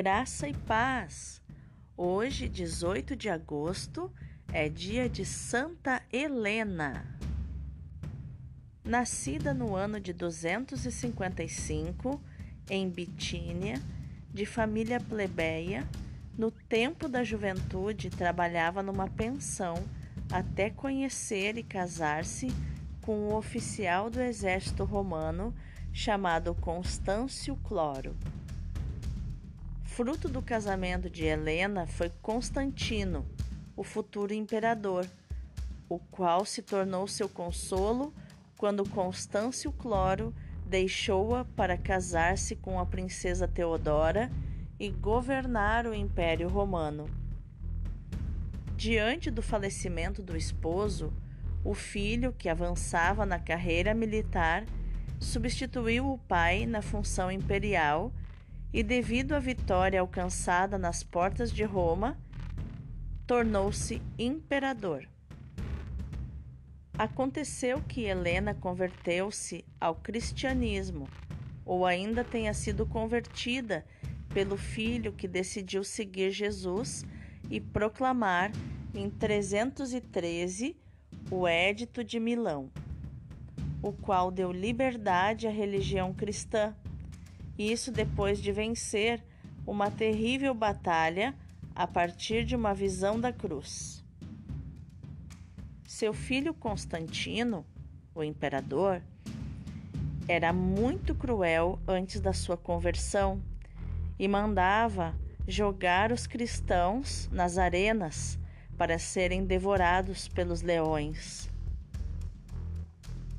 Graça e paz. Hoje, 18 de agosto, é dia de Santa Helena. Nascida no ano de 255 em Bitínia, de família plebeia, no tempo da juventude trabalhava numa pensão até conhecer e casar-se com um oficial do exército romano chamado Constâncio Cloro. Fruto do casamento de Helena foi Constantino, o futuro imperador, o qual se tornou seu consolo quando Constâncio Cloro deixou-a para casar-se com a princesa Teodora e governar o Império Romano. Diante do falecimento do esposo, o filho, que avançava na carreira militar, substituiu o pai na função imperial e, devido à vitória alcançada nas portas de Roma, tornou-se imperador. Aconteceu que Helena converteu-se ao cristianismo, ou ainda tenha sido convertida pelo filho que decidiu seguir Jesus e proclamar em 313 o Édito de Milão, o qual deu liberdade à religião cristã isso depois de vencer uma terrível batalha a partir de uma visão da cruz. Seu filho Constantino, o imperador, era muito cruel antes da sua conversão e mandava jogar os cristãos nas arenas para serem devorados pelos leões.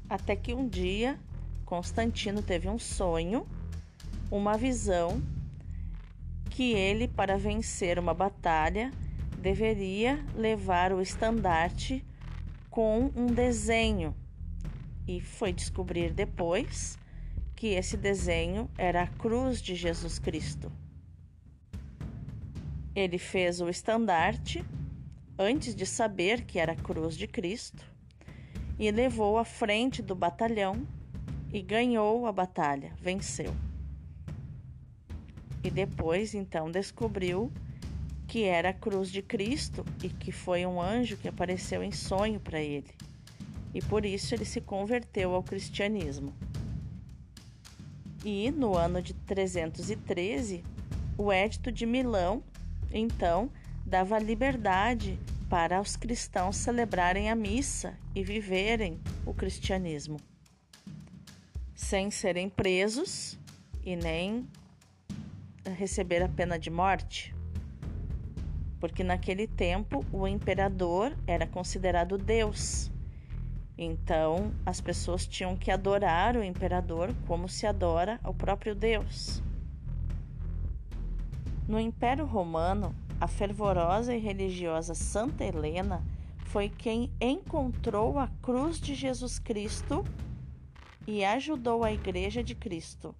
Até que um dia Constantino teve um sonho uma visão que ele, para vencer uma batalha, deveria levar o estandarte com um desenho. E foi descobrir depois que esse desenho era a cruz de Jesus Cristo. Ele fez o estandarte antes de saber que era a cruz de Cristo e levou à frente do batalhão e ganhou a batalha, venceu e depois então descobriu que era a cruz de Cristo e que foi um anjo que apareceu em sonho para ele. E por isso ele se converteu ao cristianismo. E no ano de 313, o Edito de Milão, então, dava liberdade para os cristãos celebrarem a missa e viverem o cristianismo, sem serem presos e nem receber a pena de morte? Porque naquele tempo o imperador era considerado Deus. Então as pessoas tinham que adorar o imperador como se adora ao próprio Deus. No Império Romano, a fervorosa e religiosa Santa Helena foi quem encontrou a cruz de Jesus Cristo e ajudou a Igreja de Cristo,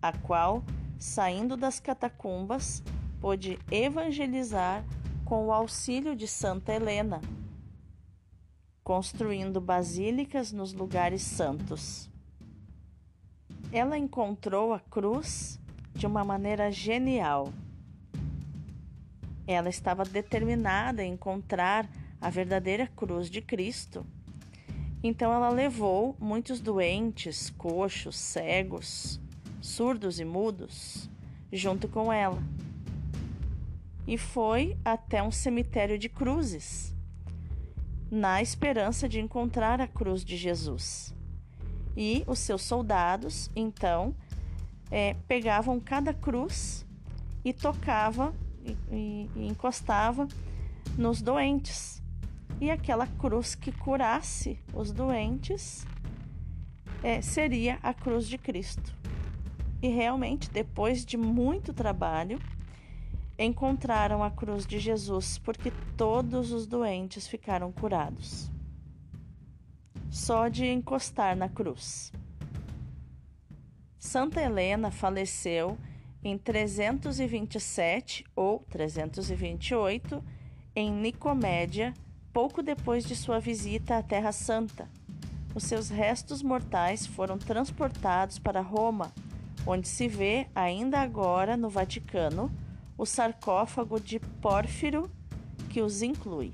a qual saindo das catacumbas, pôde evangelizar com o auxílio de Santa Helena, construindo basílicas nos lugares santos. Ela encontrou a cruz de uma maneira genial. Ela estava determinada a encontrar a verdadeira cruz de Cristo. Então ela levou muitos doentes, coxos, cegos, surdos e mudos, junto com ela. E foi até um cemitério de cruzes, na esperança de encontrar a cruz de Jesus. E os seus soldados, então, é, pegavam cada cruz e tocava e, e, encostava nos doentes. E aquela cruz que curasse os doentes é, seria a cruz de Cristo. E realmente, depois de muito trabalho, encontraram a cruz de Jesus, porque todos os doentes ficaram curados. Só de encostar na cruz. Santa Helena faleceu em 327 ou 328 em Nicomédia, pouco depois de sua visita à Terra Santa. Os seus restos mortais foram transportados para Roma onde se vê ainda agora no Vaticano o sarcófago de Pórfiro que os inclui.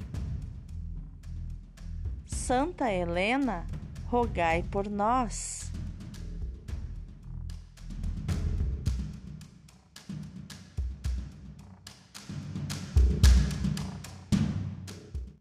Santa Helena, rogai por nós.